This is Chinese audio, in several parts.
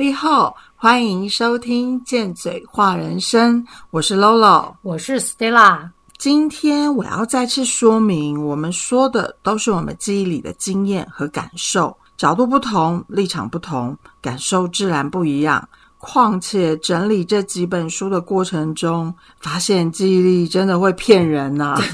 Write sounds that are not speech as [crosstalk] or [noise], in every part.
立后，欢迎收听《见嘴话人生》，我是 Lolo，我是 Stella。今天我要再次说明，我们说的都是我们记忆里的经验和感受，角度不同，立场不同，感受自然不一样。况且整理这几本书的过程中，发现记忆力真的会骗人呐！[laughs]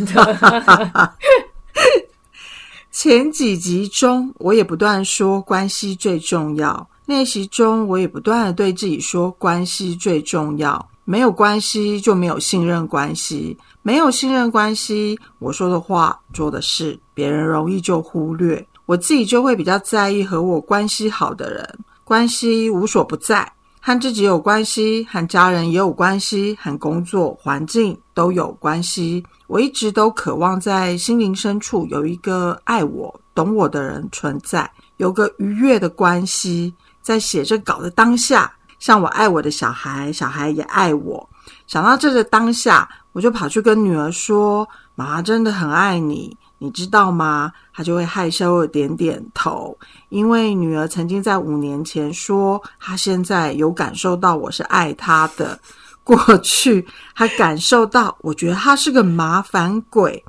前几集中，我也不断说关系最重要。练习中，我也不断的对自己说：关系最重要，没有关系就没有信任关系，没有信任关系，我说的话、做的事，别人容易就忽略，我自己就会比较在意和我关系好的人。关系无所不在，和自己有关系，和家人也有关系，和工作环境都有关系。我一直都渴望在心灵深处有一个爱我、懂我的人存在，有个愉悦的关系。在写这稿的当下，像我爱我的小孩，小孩也爱我。想到这个当下，我就跑去跟女儿说：“妈妈真的很爱你，你知道吗？”她就会害羞的点点头，因为女儿曾经在五年前说，她现在有感受到我是爱她的。过去她感受到，我觉得她是个麻烦鬼。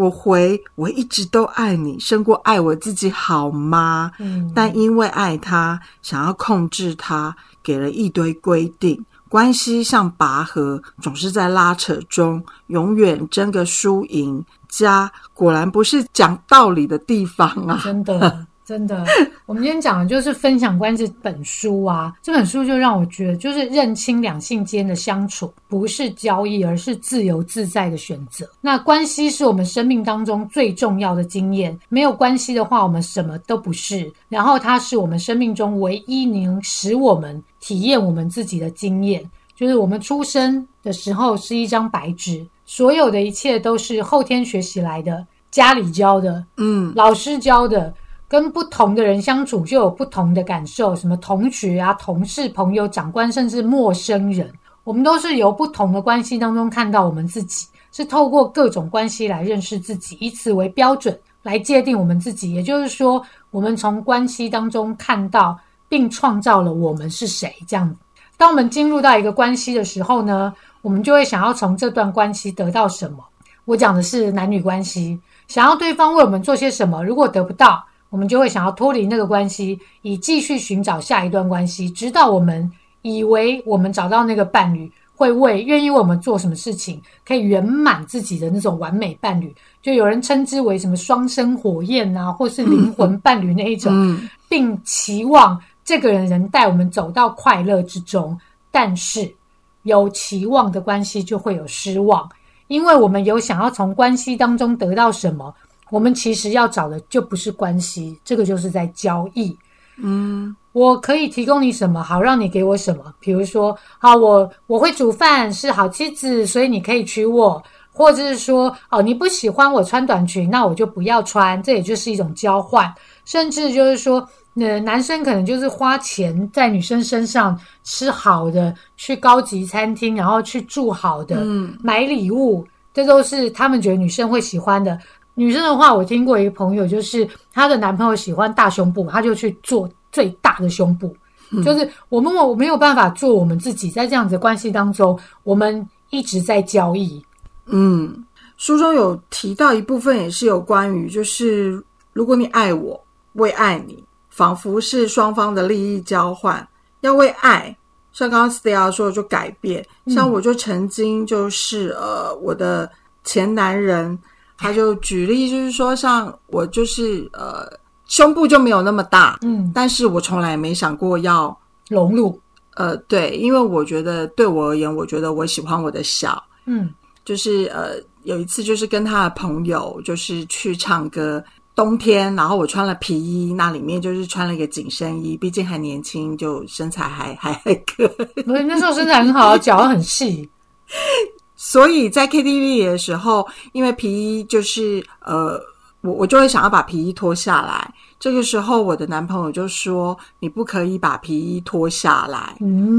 我回，我一直都爱你，胜过爱我自己，好吗？嗯，但因为爱他，想要控制他，给了一堆规定，关系像拔河，总是在拉扯中，永远争个输赢。家果然不是讲道理的地方啊！真的。真的，[laughs] 我们今天讲的就是分享关这本书啊。这本书就让我觉得，就是认清两性间的相处不是交易，而是自由自在的选择。那关系是我们生命当中最重要的经验，没有关系的话，我们什么都不是。然后它是我们生命中唯一能使我们体验我们自己的经验，就是我们出生的时候是一张白纸，所有的一切都是后天学习来的，家里教的，嗯，老师教的。跟不同的人相处，就有不同的感受。什么同学啊、同事、朋友、长官，甚至陌生人，我们都是由不同的关系当中看到我们自己，是透过各种关系来认识自己，以此为标准来界定我们自己。也就是说，我们从关系当中看到并创造了我们是谁。这样，当我们进入到一个关系的时候呢，我们就会想要从这段关系得到什么。我讲的是男女关系，想要对方为我们做些什么。如果得不到，我们就会想要脱离那个关系，以继续寻找下一段关系，直到我们以为我们找到那个伴侣会为愿意为我们做什么事情，可以圆满自己的那种完美伴侣。就有人称之为什么双生火焰啊，或是灵魂 [laughs] 伴侣那一种，并期望这个人能带我们走到快乐之中。但是有期望的关系就会有失望，因为我们有想要从关系当中得到什么。我们其实要找的就不是关系，这个就是在交易。嗯，我可以提供你什么，好让你给我什么。比如说，好，我我会煮饭，是好妻子，所以你可以娶我；或者是说，哦，你不喜欢我穿短裙，那我就不要穿，这也就是一种交换。甚至就是说，那男生可能就是花钱在女生身上吃好的，去高级餐厅，然后去住好的，嗯，买礼物，这都是他们觉得女生会喜欢的。女生的话，我听过一个朋友，就是她的男朋友喜欢大胸部，她就去做最大的胸部。就是我们我没有办法做我们自己，在这样子关系当中，我们一直在交易。嗯，书中有提到一部分，也是有关于，就是如果你爱我，为爱你，仿佛是双方的利益交换，要为爱，像刚刚 Stella 说的，就改变。像我就曾经就是呃，我的前男人。他就举例，就是说，像我就是呃，胸部就没有那么大，嗯，但是我从来没想过要融入，呃，对，因为我觉得对我而言，我觉得我喜欢我的小，嗯，就是呃，有一次就是跟他的朋友就是去唱歌，冬天，然后我穿了皮衣，那里面就是穿了一个紧身衣，毕竟还年轻，就身材还还还 [laughs] 可以，不是那时候身材很好，脚很细。[laughs] 所以在 KTV 的时候，因为皮衣就是呃，我我就会想要把皮衣脱下来。这个时候，我的男朋友就说：“你不可以把皮衣脱下来。”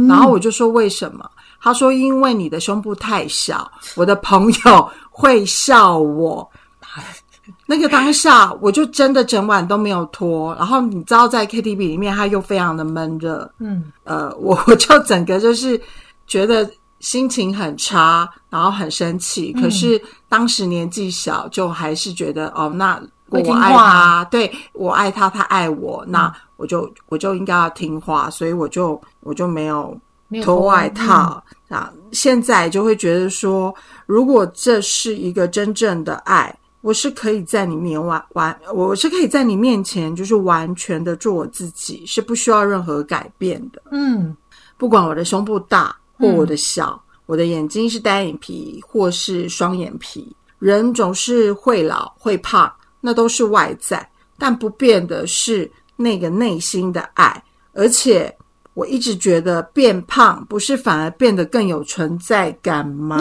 然后我就说：“为什么？”他说：“因为你的胸部太小，我的朋友会笑我。[laughs] ”那个当下，我就真的整晚都没有脱。然后你知道，在 KTV 里面，它又非常的闷热，嗯呃，我我就整个就是觉得心情很差，然后很生气。嗯可是当时年纪小，就还是觉得哦，那我爱他，对我爱他，他爱我，那我就我就应该要听话，所以我就我就没有脱外嗯套、啊。现在就会觉得说，如果这是一个真正的爱，我是可以在你面完完，我是可以在你面前就是完全的做我自己，是不需要任何改变的。嗯不管我的胸部大或嗯我的小，我的眼睛是单眼皮或是双眼皮，人总是会老会胖，那都是外在，但不变的是那个内心的爱。而且我一直觉得变胖不是反而变得更有存在感吗？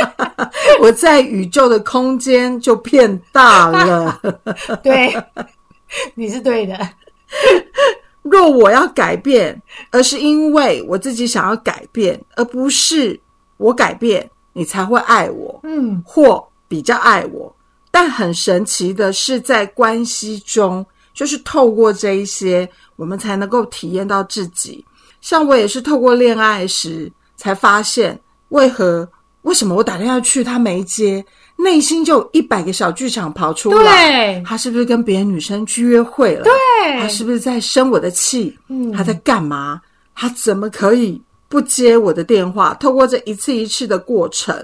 [laughs] 我在宇宙的空间就变大了。[laughs] 对，你是对的。若我要改变，而是因为我自己想要改变，而不是我改变你才会爱我嗯或比较爱我。但很神奇的是，在关系中，就是透过这一些，我们才能够体验到自己。像我也是透过恋爱时才发现，为何为什么我打电话去他没接，内心就有一百个小剧场跑出来。对他是不是跟别的女生去约会了？对他是不是在生我的气？嗯他在干嘛？他怎么可以不接我的电话？透过这一次一次的过程，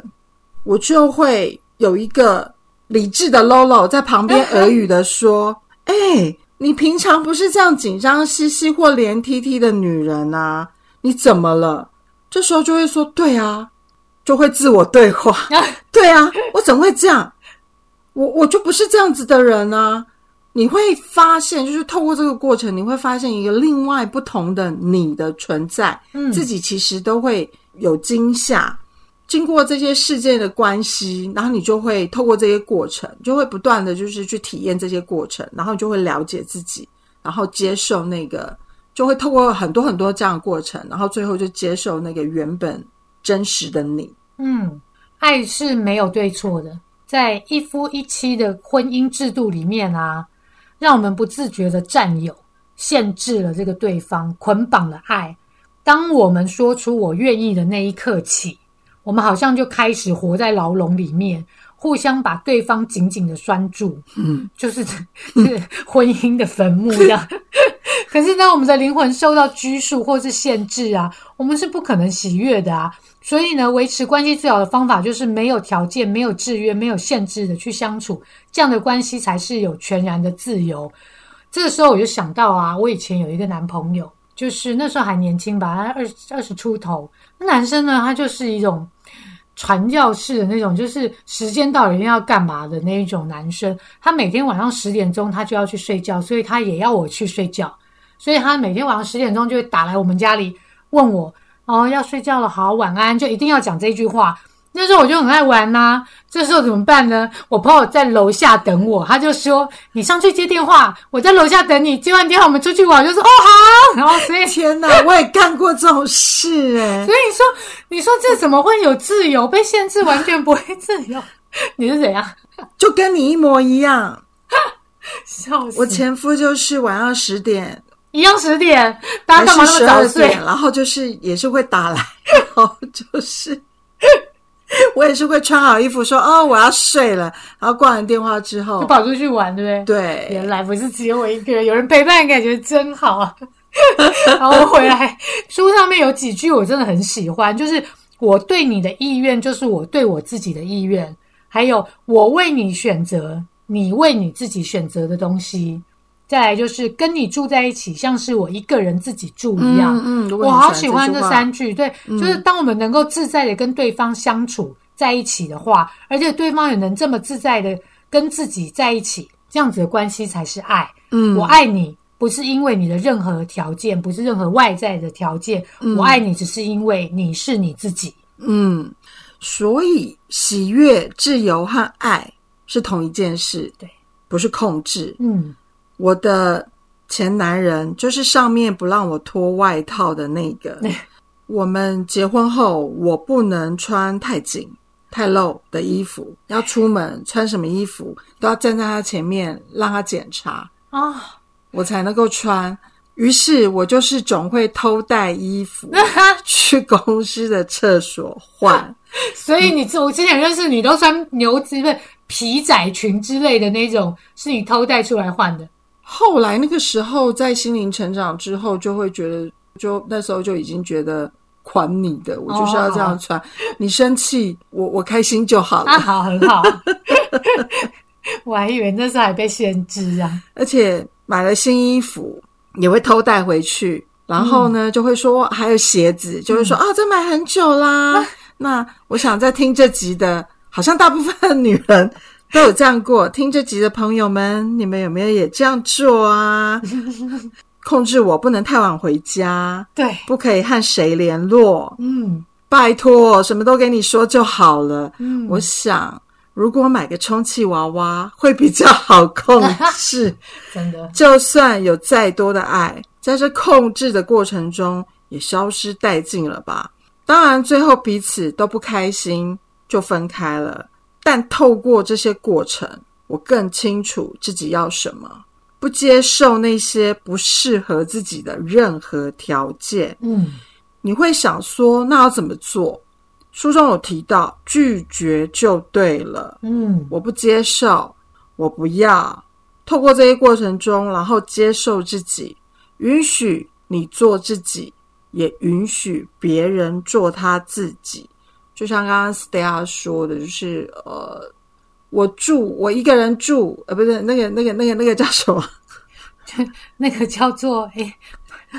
我就会有一个理智的 Lolo 在旁边耳语的说：“哎、你平常不是这样紧张兮兮或连 T T 的女人啊？你怎么了？”这时候就会说：“对啊，就会自我对话。[laughs] 对啊，我怎么会这样？我我就不是这样子的人啊！你会发现，就是透过这个过程，你会发现一个另外不同的你的存在，嗯自己其实都会有惊吓。经过这些事件的关系，然后你就会透过这些过程，就会不断的就是去体验这些过程，然后就会了解自己，然后接受那个，就会透过很多很多这样的过程，然后最后就接受那个原本真实的你。嗯，爱是没有对错的，在一夫一妻的婚姻制度里面啊，让我们不自觉的占有，限制了这个对方，捆绑了爱。当我们说出“我愿意”的那一刻起，我们好像就开始活在牢笼里面，互相把对方紧紧的拴住，嗯，就是 [laughs] 是婚姻的坟墓一样。[laughs] 可是，当我们的灵魂受到拘束或是限制啊，我们是不可能喜悦的啊。所以呢，维持关系最好的方法就是没有条件、没有制约、没有限制的去相处，这样的关系才是有全然的自由。这个时候我就想到啊，我以前有一个男朋友，就是那时候还年轻吧，他二二十出头。那男生呢，他就是一种传教士的那种，就是时间到了一定要干嘛的那一种男生。他每天晚上十点钟他就要去睡觉，所以他也要我去睡觉。所以他每天晚上十点钟就会打来我们家里问我，哦，要睡觉了，好，晚安，就一定要讲这句话。那时候我就很爱玩呐、这时候怎么办呢？我朋友在楼下等我，他就说：“你上去接电话，我在楼下等你。接完电话我们出去玩。”我就说：“哦，好。”然后所以 [laughs] 天哪，我也干过这种事哎、所以你说，你说这怎么会有自由？被限制完全不会自由？[laughs] 你是怎样？就跟你一模一样。[laughs] 笑死！我前夫就是晚上十点一样十点，大还家干嘛那么早睡？点，然后就是也是会打来，然后就是 [laughs] 我也是会穿好衣服说哦我要睡了，然后挂完电话之后就，跑出去玩，对不对？对原来不是只有我一个人，有人陪伴，感觉真好啊。[laughs] 然后回来，书上面有几句我真的很喜欢，就是我对你的意愿，就是我对我自己的意愿，还有我为你选择，你为你自己选择的东西。再来就是跟你住在一起，像是我一个人自己住一样。嗯嗯，我好喜欢这三句，对，就是当我们能够自在的跟对方相处在一起的话，而且对方也能这么自在的跟自己在一起，这样子的关系才是爱。嗯我爱你，不是因为你的任何条件，不是任何外在的条件，嗯我爱你只是因为你是你自己。嗯，所以喜悦、自由和爱是同一件事，对，不是控制。嗯我的前男人就是上面不让我脱外套的那个。[laughs] 我们结婚后，我不能穿太紧，太露的衣服，要出门穿什么衣服，都要站在他前面让他检查啊，我才能够穿。于是我就是总会偷带衣服 [laughs] 去公司的厕所换。[laughs] 所以你我之前认识你都穿牛仔不皮仔裙之类的那种，是你偷带出来换的。后来那个时候在心灵成长之后，就会觉得，就那时候就已经觉得。款你的，我就是要这样穿。你生气，我我开心就好了。好，很好。[laughs] 我还以为那时候还被限制啊。而且买了新衣服也会偷带回去，然后呢就会说还有鞋子，就会说啊，这买很久啦。[laughs] 那我想在听这集的，好像大部分女人 [laughs] 都有这样过。听这集的朋友们，你们有没有也这样做啊？[laughs] 控制我不能太晚回家，对，不可以和谁联络。嗯，拜托，什么都给你说就好了。嗯，我想如果买个充气娃娃会比较好控制。[laughs] 真的，就算有再多的爱，在这控制的过程中也消失殆尽了吧？当然，最后彼此都不开心，就分开了。但透过这些过程，我更清楚自己要什么。不接受那些不适合自己的任何条件。嗯，你会想说，那要怎么做？书中有提到，拒绝就对了。嗯，我不接受，我不要。透过这些过程中，然后接受自己，允许你做自己，也允许别人做他自己。就像刚刚 Stella 说的，就是呃。我住，我一个人住，呃，不是那个那个那个那个叫什么？[laughs] 那个叫做哎，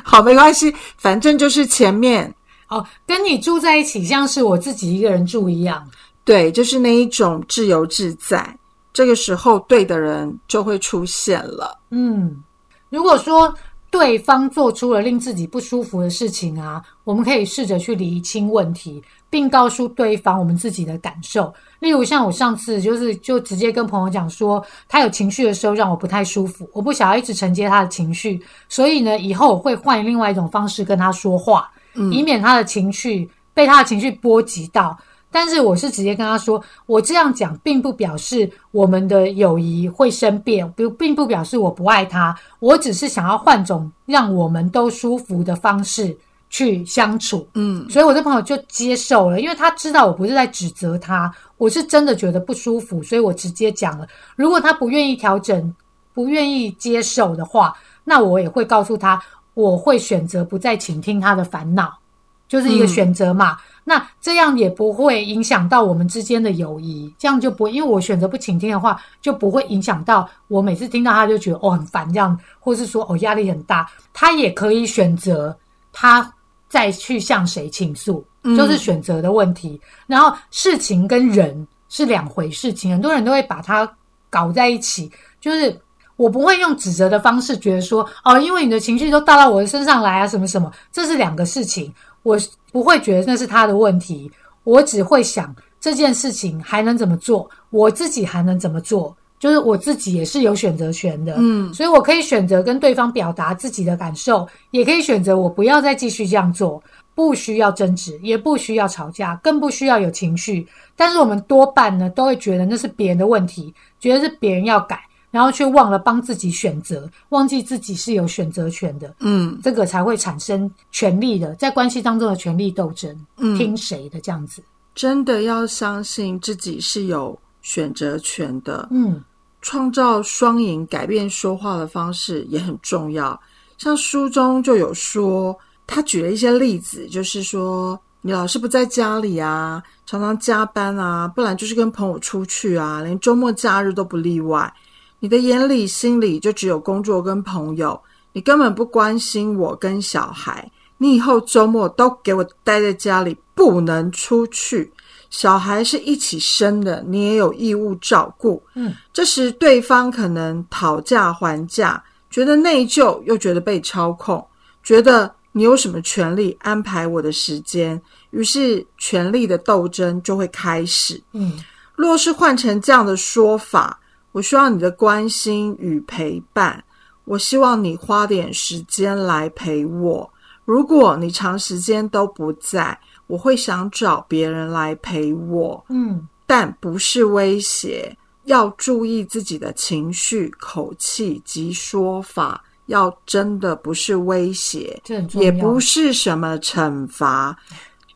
好，没关系，反正就是前面哦，跟你住在一起，像是我自己一个人住一样。对，就是那一种自由自在。这个时候，对的人就会出现了。嗯，如果说对方做出了令自己不舒服的事情啊，我们可以试着去厘清问题。并告诉对方我们自己的感受，例如像我上次就是就直接跟朋友讲说，他有情绪的时候让我不太舒服，我不想要一直承接他的情绪，所以呢，以后我会换另外一种方式跟他说话，以免他的情绪被他的情绪波及到。但是我是直接跟他说，我这样讲并不表示我们的友谊会生变，不并不表示我不爱他，我只是想要换种让我们都舒服的方式。去相处，嗯，所以我这朋友就接受了，因为他知道我不是在指责他，我是真的觉得不舒服，所以我直接讲了。如果他不愿意调整、不愿意接受的话，那我也会告诉他，我会选择不再倾听他的烦恼，就是一个选择嘛。那这样也不会影响到我们之间的友谊，这样就不会，因为我选择不倾听的话，就不会影响到我每次听到他就觉得哦很烦这样，或是说哦压力很大，他也可以选择他。再去向谁倾诉，就是选择的问题。然后事情跟人是两回事情，很多人都会把它搞在一起。就是我不会用指责的方式，觉得说哦，因为你的情绪都倒到我的身上来啊，什么什么，这是两个事情。我不会觉得那是他的问题，我只会想这件事情还能怎么做，我自己还能怎么做。就是我自己也是有选择权的，嗯，所以我可以选择跟对方表达自己的感受，也可以选择我不要再继续这样做，不需要争执，也不需要吵架，更不需要有情绪。但是我们多半呢，都会觉得那是别人的问题，觉得是别人要改，然后却忘了帮自己选择，忘记自己是有选择权的，嗯，这个才会产生权力的，在关系当中的权力斗争，嗯，听谁的这样子，真的要相信自己是有选择权的，嗯。创造双赢，改变说话的方式也很重要。像书中就有说，他举了一些例子，就是说你老是不在家里啊，常常加班啊，不然就是跟朋友出去啊，连周末假日都不例外。你的眼里、心里就只有工作跟朋友，你根本不关心我跟小孩。你以后周末都给我待在家里，不能出去。小孩是一起生的，你也有义务照顾。嗯，这时对方可能讨价还价，觉得内疚，又觉得被操控，觉得你有什么权利安排我的时间？于是权力的斗争就会开始。嗯，若是换成这样的说法，我需要你的关心与陪伴，我希望你花点时间来陪我。如果你长时间都不在，我会想找别人来陪我，嗯，但不是威胁。要注意自己的情绪、口气及说法，要真的不是威胁。也不是什么惩罚，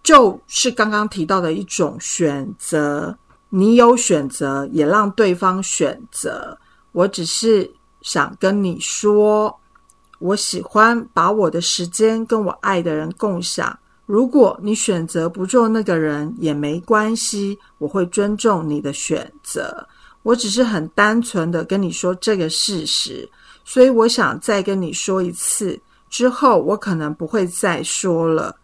就是刚刚提到的一种选择。你有选择，也让对方选择。我只是想跟你说，我喜欢把我的时间跟我爱的人共享。如果你选择不做那个人也没关系，我会尊重你的选择。我只是很单纯的跟你说这个事实，所以我想再跟你说一次，之后我可能不会再说了。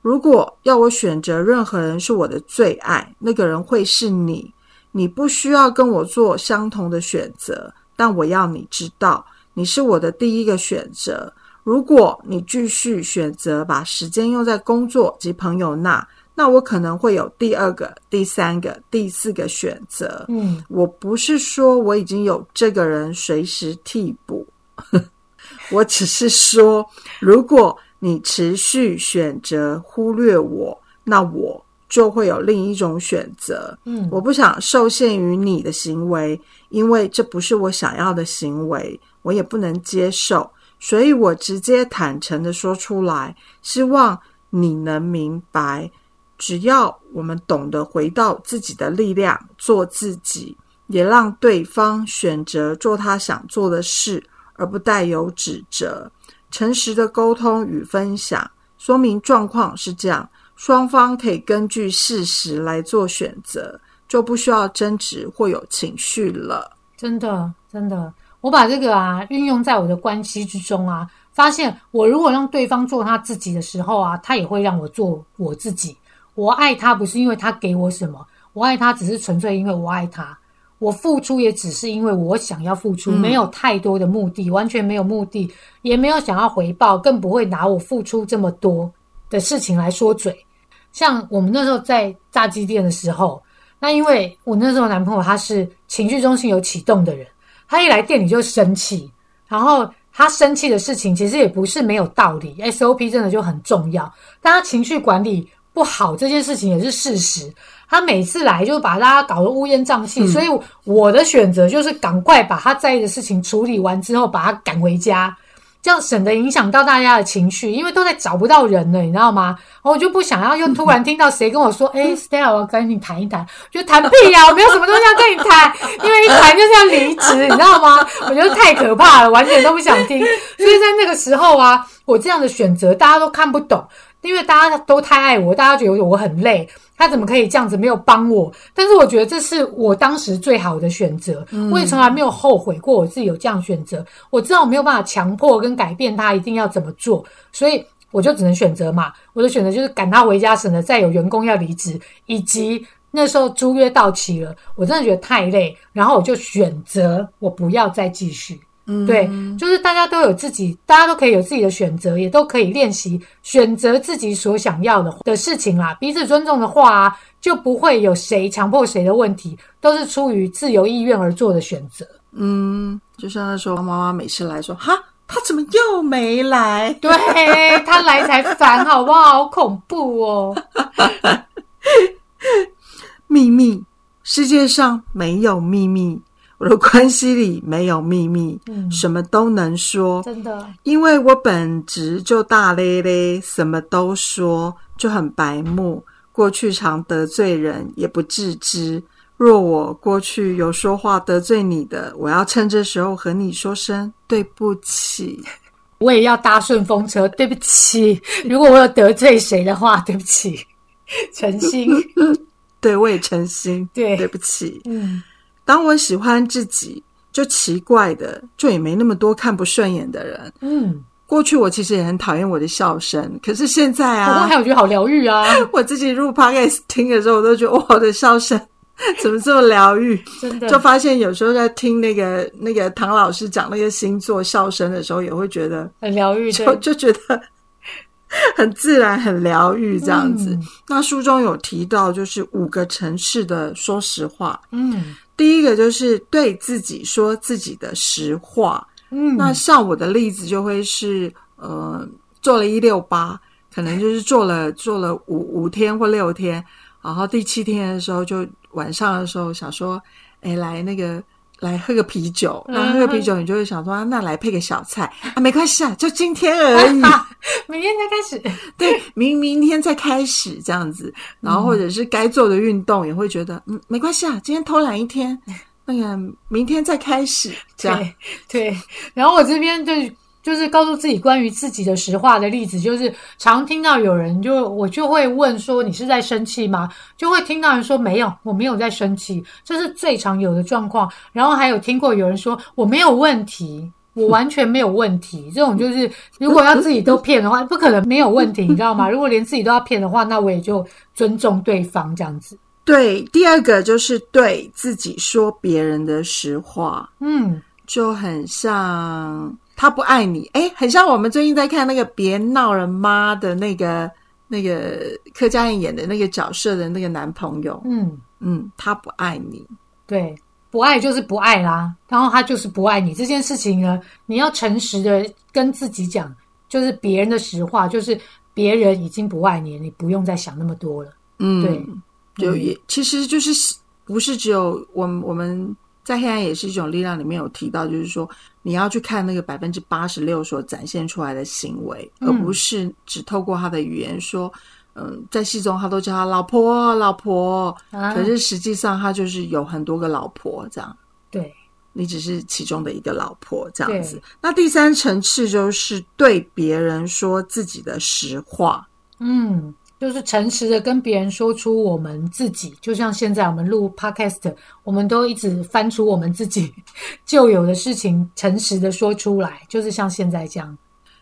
如果要我选择任何人是我的最爱，那个人会是你。你不需要跟我做相同的选择，但我要你知道，你是我的第一个选择。如果你继续选择把时间用在工作及朋友那，那我可能会有第二个、第三个、第四个选择。嗯，我不是说我已经有这个人随时替补，[laughs] 我只是说，如果你持续选择忽略我，那我就会有另一种选择。嗯，我不想受限于你的行为，因为这不是我想要的行为，我也不能接受，所以我直接坦诚的说出来，希望你能明白。只要我们懂得回到自己的力量，做自己，也让对方选择做他想做的事，而不带有指责，诚实的沟通与分享，说明状况是这样，双方可以根据事实来做选择，就不需要争执或有情绪了。真的，真的，我把这个啊运用在我的关系之中啊，发现我如果让对方做他自己的时候啊，他也会让我做我自己。我爱他不是因为他给我什么，我爱他只是纯粹因为我爱他。我付出也只是因为我想要付出，没有太多的目的，完全没有目的，也没有想要回报，更不会拿我付出这么多的事情来说嘴。像我们那时候在炸鸡店的时候，那因为我那时候男朋友他是情绪中心有启动的人，他一来店里就生气，然后他生气的事情其实也不是没有道理，SOP 真的就很重要，但他情绪管理不好这件事情也是事实。他每次来就把大家搞得乌烟瘴气，所以我的选择就是赶快把他在意的事情处理完之后，把他赶回家。这样省得影响到大家的情绪，因为都在找不到人了，你知道吗？我就不想要又突然听到谁跟我说：“哎，Stella，我要跟你谈一谈。”就谈屁呀！我没有什么东西要跟你谈，[laughs] 因为一谈就是要离职，你知道吗？我觉得太可怕了，完全都不想听。所以在那个时候啊，我这样的选择大家都看不懂，因为大家都太爱我，大家觉得我很累。他怎么可以这样子没有帮我？但是我觉得这是我当时最好的选择，我也从来没有后悔过我自己有这样选择。我知道我没有办法强迫跟改变他一定要怎么做，所以我就只能选择嘛。我的选择就是赶他回家，省得再有员工要离职，以及那时候租约到期了，我真的觉得太累，然后我就选择我不要再继续。嗯，对，就是大家都有自己，大家都可以有自己的选择，也都可以练习选择自己所想要的的事情啦。彼此尊重的话，就不会有谁强迫谁的问题，都是出于自由意愿而做的选择。嗯，就像那时候妈妈每次来说，哈，他怎么又没来？[laughs] 对他来才烦，好不好？好恐怖哦！[laughs] 秘密，世界上没有秘密。我的关系里没有秘密，嗯什么都能说，真的，因为我本质就大咧咧，什么都说，就很白目。过去常得罪人，也不自知。若我过去有说话得罪你的，我要趁这时候和你说声对不起。我也要搭顺风车，对不起。如果我有得罪谁的话，对不起，诚心。[laughs] 对，我也诚心。对对不起。嗯，当我喜欢自己，就奇怪的，就也没那么多看不顺眼的人。嗯，过去我其实也很讨厌我的笑声，可是现在啊不过还，有觉得好疗愈啊，[laughs] 我自己入 podcast 听的时候，我都觉得哇，我的笑声怎么这么疗愈？真的就发现有时候在听那个那个唐老师讲那个星座笑声的时候，也会觉得很疗愈。就，就觉得很自然、很疗愈这样子。嗯那书中有提到，就是五个城市的说实话。嗯第一个就是对自己说自己的实话。嗯，那像我的例子就会是，呃，做了一六八，可能就是做了做了五五天或六天，然后第七天的时候就晚上的时候想说，哎，来那个。来喝个啤酒，那喝个啤酒，你就会想说，那来配个小菜。啊，没关系啊，就今天而已，[laughs] 明天再开始，对，明明天再开始这样子，然后或者是该做的运动也会觉得，嗯，没关系啊，今天偷懒一天，那个明天再开始，这样。对，然后我这边就。就是告诉自己关于自己的实话的例子，就是常听到有人就我就会问说你是在生气吗？就会听到人说没有，我没有在生气，这是最常有的状况。然后还有听过有人说我没有问题，我完全没有问题。这种就是如果要自己都骗的话，不可能没有问题，你知道吗？如果连自己都要骗的话，那我也就尊重对方这样子。对，第二个就是对自己说别人的实话，嗯，就很像。他不爱你，哎，很像我们最近在看那个《别闹了妈》的那个那个柯佳燕演的那个角色的那个男朋友，嗯。嗯，他不爱你，对，不爱就是不爱啦，然后他就是不爱你。这件事情呢，你要诚实的跟自己讲，就是别人的实话，就是别人已经不爱你，你不用再想那么多了，嗯，对，就也其实就是不是只有我们我们。在黑暗也是一种力量，里面有提到，就是说你要去看那个百分之八十六所展现出来的行为，而不是只透过他的语言说，嗯，在戏中他都叫他老婆老婆，可是实际上他就是有很多个老婆这样。对，你只是其中的一个老婆这样子。那第三层次就是对别人说自己的实话。嗯。就是诚实的跟别人说出我们自己，就像现在我们录 podcast，我们都一直翻出我们自己旧有的事情，诚实的说出来，就是像现在这样。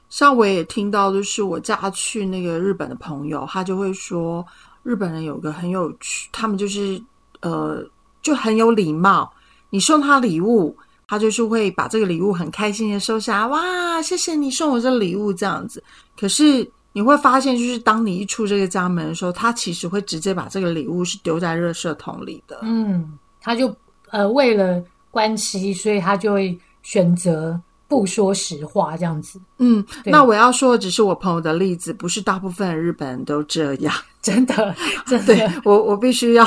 像我也听到，就是我嫁去那个日本的朋友，他就会说，日本人有个很有趣，他们就是呃就很有礼貌，你送他礼物，他就是会把这个礼物很开心的收下，哇，谢谢你送我这礼物这样子。可是。你会发现，就是当你一出这个家门的时候，他其实会直接把这个礼物是丢在热射桶里的。嗯，他就呃为了关系，所以他就会选择不说实话这样子。嗯，那我要说的只是我朋友的例子，不是大部分日本人都这样。[laughs] 真的，真的，我我必须要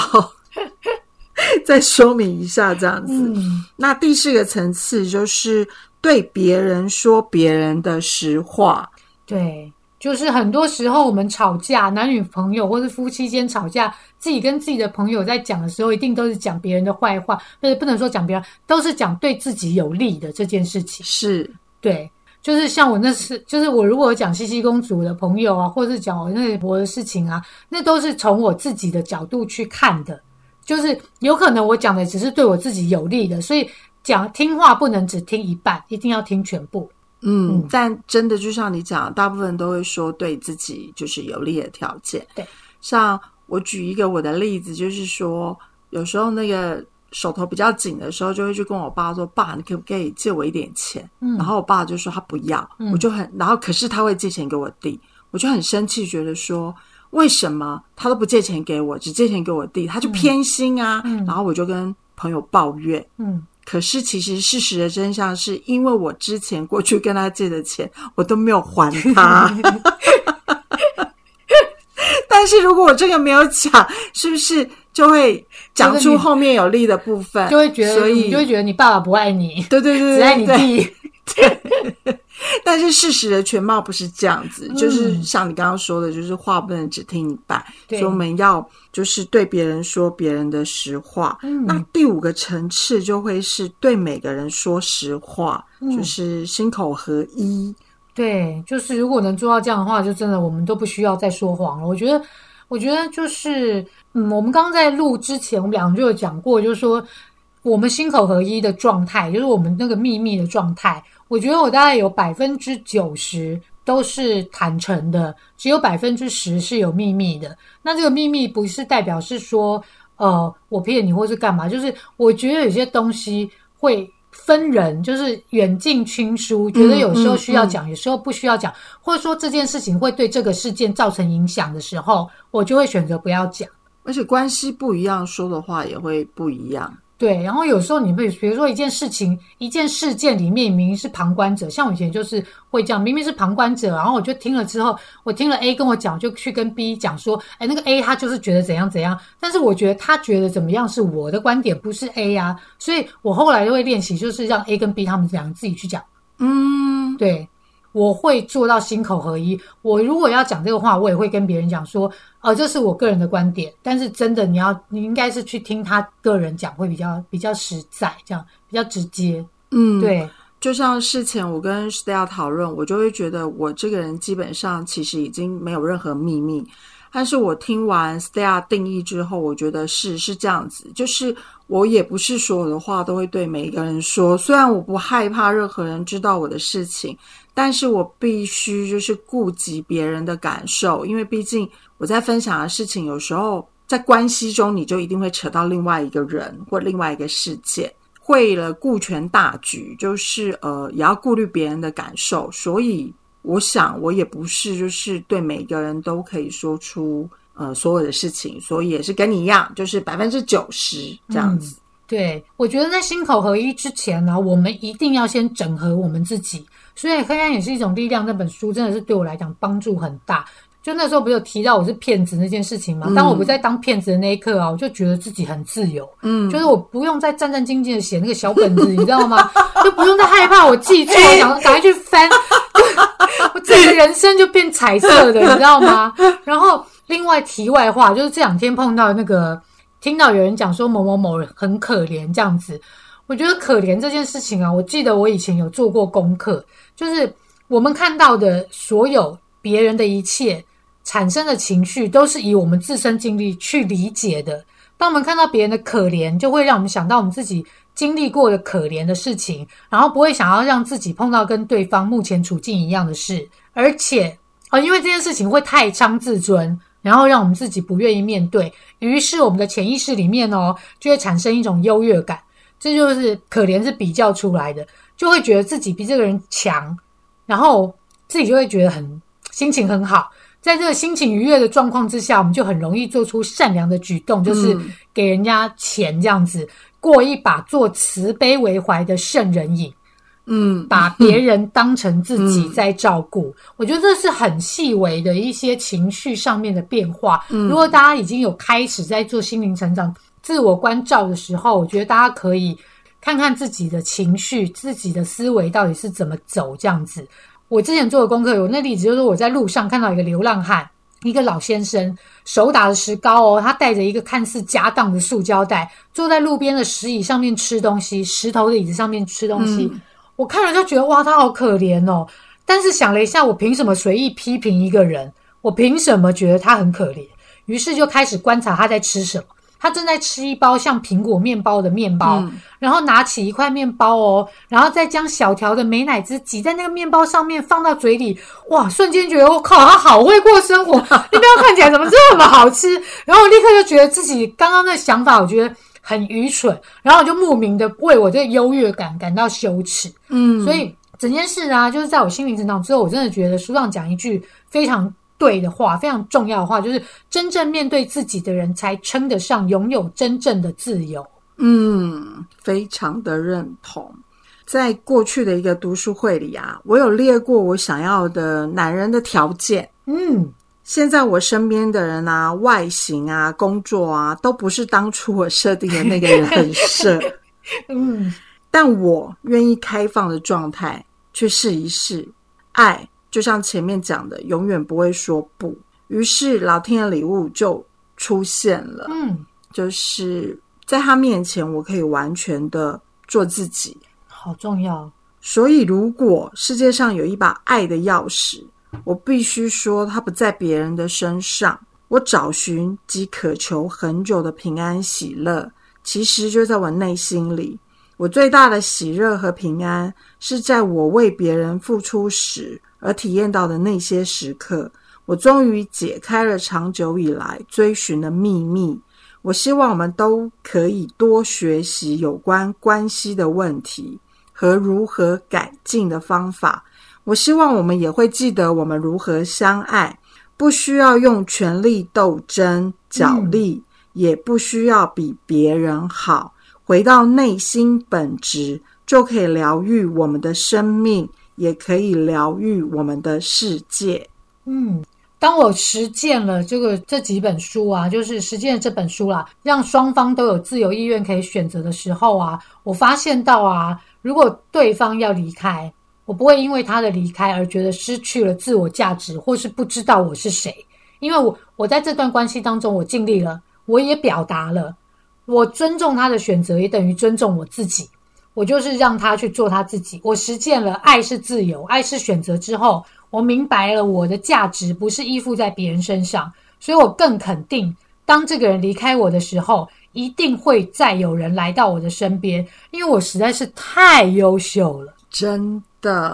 [laughs] 再说明一下这样子。那第四个层次就是对别人说别人的实话。对。就是很多时候我们吵架，男女朋友或是夫妻间吵架，自己跟自己的朋友在讲的时候，一定都是讲别人的坏话，不是不能说讲别人，都是讲对自己有利的这件事情。是对，就是像我那次，就是我如果讲西西公主的朋友啊，或者是讲我那婆的事情啊，那都是从我自己的角度去看的，就是有可能我讲的只是对我自己有利的，所以讲听话不能只听一半，一定要听全部。嗯，但真的就像你讲，大部分都会说对自己就是有利的条件。对，像我举一个我的例子，就是说有时候那个手头比较紧的时候，就会去跟我爸说：“爸，你可不可以借我一点钱？”嗯，然后我爸就说他不要，我就很，然后可是他会借钱给我弟，我就很生气，觉得说为什么他都不借钱给我，只借钱给我弟，他就偏心啊。然后我就跟朋友抱怨，嗯。可是，其实事实的真相是，因为我之前过去跟他借的钱，我都没有还他。[laughs] 但是如果我这个没有讲，是不是就会讲出后面有利的部分？就会觉得，所以就会觉得你爸爸不爱你，对对对，只爱你弟。对，[laughs] 但是事实的全貌不是这样子，就是像你刚刚说的，就是话不能只听一半，所以我们要就是对别人说别人的实话。那第五个层次就会是对每个人说实话，就是心口合一。对，就是如果能做到这样的话，就真的我们都不需要再说谎了。我觉得，我觉得就是，嗯，我们刚刚在录之前，我们两个就有讲过，就是说。我们心口合一的状态，就是我们那个秘密的状态。我觉得我大概有百分之九十都是坦诚的，只有百分之十是有秘密的。那这个秘密不是代表是说，呃，我骗你或是干嘛？就是我觉得有些东西会分人，就是远近亲疏，觉得有时候需要讲，有时候不需要讲，或者说这件事情会对这个事件造成影响的时候，我就会选择不要讲。而且关系不一样，说的话也会不一样。对，然后有时候你会，比如说一件事情、一件事件里面明明是旁观者，像我以前就是会这样，明明是旁观者，然后我就听了之后，我听了 A 跟我讲，就去跟 B 讲说，哎，那个 A 他就是觉得怎样怎样，但是我觉得他觉得怎么样是我的观点，不是 A 呀，所以我后来就会练习，就是让 A 跟 B 他们两个自己去讲，嗯，对。我会做到心口合一。我如果要讲这个话，我也会跟别人讲说，呃，这是我个人的观点。但是真的，你要你应该是去听他个人讲，会比较比较实在，这样比较直接。嗯，对。就像事前我跟 Stella 讨论，我就会觉得我这个人基本上其实已经没有任何秘密。但是我听完 Stella 定义之后，我觉得是是这样子，就是我也不是所有的话都会对每一个人说。虽然我不害怕任何人知道我的事情。但是我必须就是顾及别人的感受，因为毕竟我在分享的事情，有时候在关系中，你就一定会扯到另外一个人或另外一个事件。为了顾全大局，就是呃，也要顾虑别人的感受。所以，我想我也不是就是对每个人都可以说出呃所有的事情，所以也是跟你一样，就是百分之九十这样子。对，我觉得在心口合一之前呢，我们一定要先整合我们自己。所以《黑暗也是一种力量》那本书真的是对我来讲帮助很大。就那时候不是有提到我是骗子那件事情嘛？当我不再当骗子的那一刻啊，我就觉得自己很自由。嗯，就是我不用再战战兢兢的写那个小本子，[laughs] 你知道吗？就不用再害怕我记错，想赶快去翻，[laughs] 我整个人生就变彩色的，你知道吗？然后另外题外话，就是这两天碰到那个，听到有人讲说某某某人很可怜这样子。我觉得可怜这件事情啊，我记得我以前有做过功课。就是我们看到的所有别人的一切产生的情绪，都是以我们自身经历去理解的。当我们看到别人的可怜，就会让我们想到我们自己经历过的可怜的事情，然后不会想要让自己碰到跟对方目前处境一样的事。而且啊，因为这件事情会太伤自尊，然后让我们自己不愿意面对，于是我们的潜意识里面哦，就会产生一种优越感。这就是可怜是比较出来的。就会觉得自己比这个人强，然后自己就会觉得很心情很好。在这个心情愉悦的状况之下，我们就很容易做出善良的举动，就是给人家钱这样子，过一把做慈悲为怀的圣人瘾。嗯，把别人当成自己在照顾，我觉得这是很细微的一些情绪上面的变化。如果大家已经有开始在做心灵成长、自我关照的时候，我觉得大家可以。看看自己的情绪，自己的思维到底是怎么走这样子。我之前做的功课有那例子，就是我在路上看到一个流浪汉，一个老先生，手打着石膏哦，他带着一个看似家当的塑胶袋，坐在路边的石椅上面吃东西，石头的椅子上面吃东西。我看了就觉得哇，他好可怜哦。但是想了一下，我凭什么随意批评一个人？我凭什么觉得他很可怜？于是就开始观察他在吃什么。他正在吃一包像苹果面包的面包，然后拿起一块面包哦，然后再将小条的美乃滋挤在那个面包上面，放到嘴里，哇！瞬间觉得我靠，他好会过生活，[laughs] 面包看起来怎么这么好吃？然后我立刻就觉得自己刚刚的想法，我觉得很愚蠢，然后我就莫名的为我这个优越感感到羞耻。嗯，所以整件事啊，就是在我心灵成长之后，我真的觉得书上讲一句非常。对的话，非常重要的话，就是真正面对自己的人才称得上拥有真正的自由。嗯，非常的认同。在过去的一个读书会里啊，我有列过我想要的男人的条件。嗯，现在我身边的人啊，外形啊，工作啊，都不是当初我设定的那个人很设。[laughs] 嗯，但我愿意开放的状态去试一试爱。就像前面讲的，永远不会说不。于是老天的礼物就出现了。嗯，就是在他面前，我可以完全的做自己，好重要。所以，如果世界上有一把爱的钥匙，我必须说，它不在别人的身上。我找寻及渴求很久的平安喜乐，其实就在我内心里。我最大的喜乐和平安，是在我为别人付出时。而体验到的那些时刻，我终于解开了长久以来追寻的秘密。我希望我们都可以多学习有关关系的问题和如何改进的方法。我希望我们也会记得我们如何相爱，不需要用权力斗争角力，也不需要比别人好。回到内心本质，就可以疗愈我们的生命，也可以疗愈我们的世界。嗯，当我实践了这个这几本书啊，就是实践了这本书啦，让双方都有自由意愿可以选择的时候啊，我发现到啊，如果对方要离开，我不会因为他的离开而觉得失去了自我价值，或是不知道我是谁，因为我我在这段关系当中，我尽力了，我也表达了。我尊重他的选择，也等于尊重我自己。我就是让他去做他自己。我实践了爱是自由，爱是选择之后，我明白了我的价值不是依附在别人身上，所以我更肯定，当这个人离开我的时候，一定会再有人来到我的身边，因为我实在是太优秀了。真的，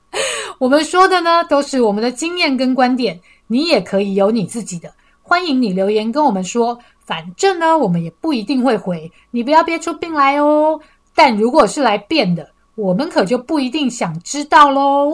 [laughs] 我们说的呢，都是我们的经验跟观点，你也可以有你自己的。欢迎你留言跟我们说。反正呢，我们也不一定会回，你不要憋出病来哦。但如果是来变的，我们可就不一定想知道喽。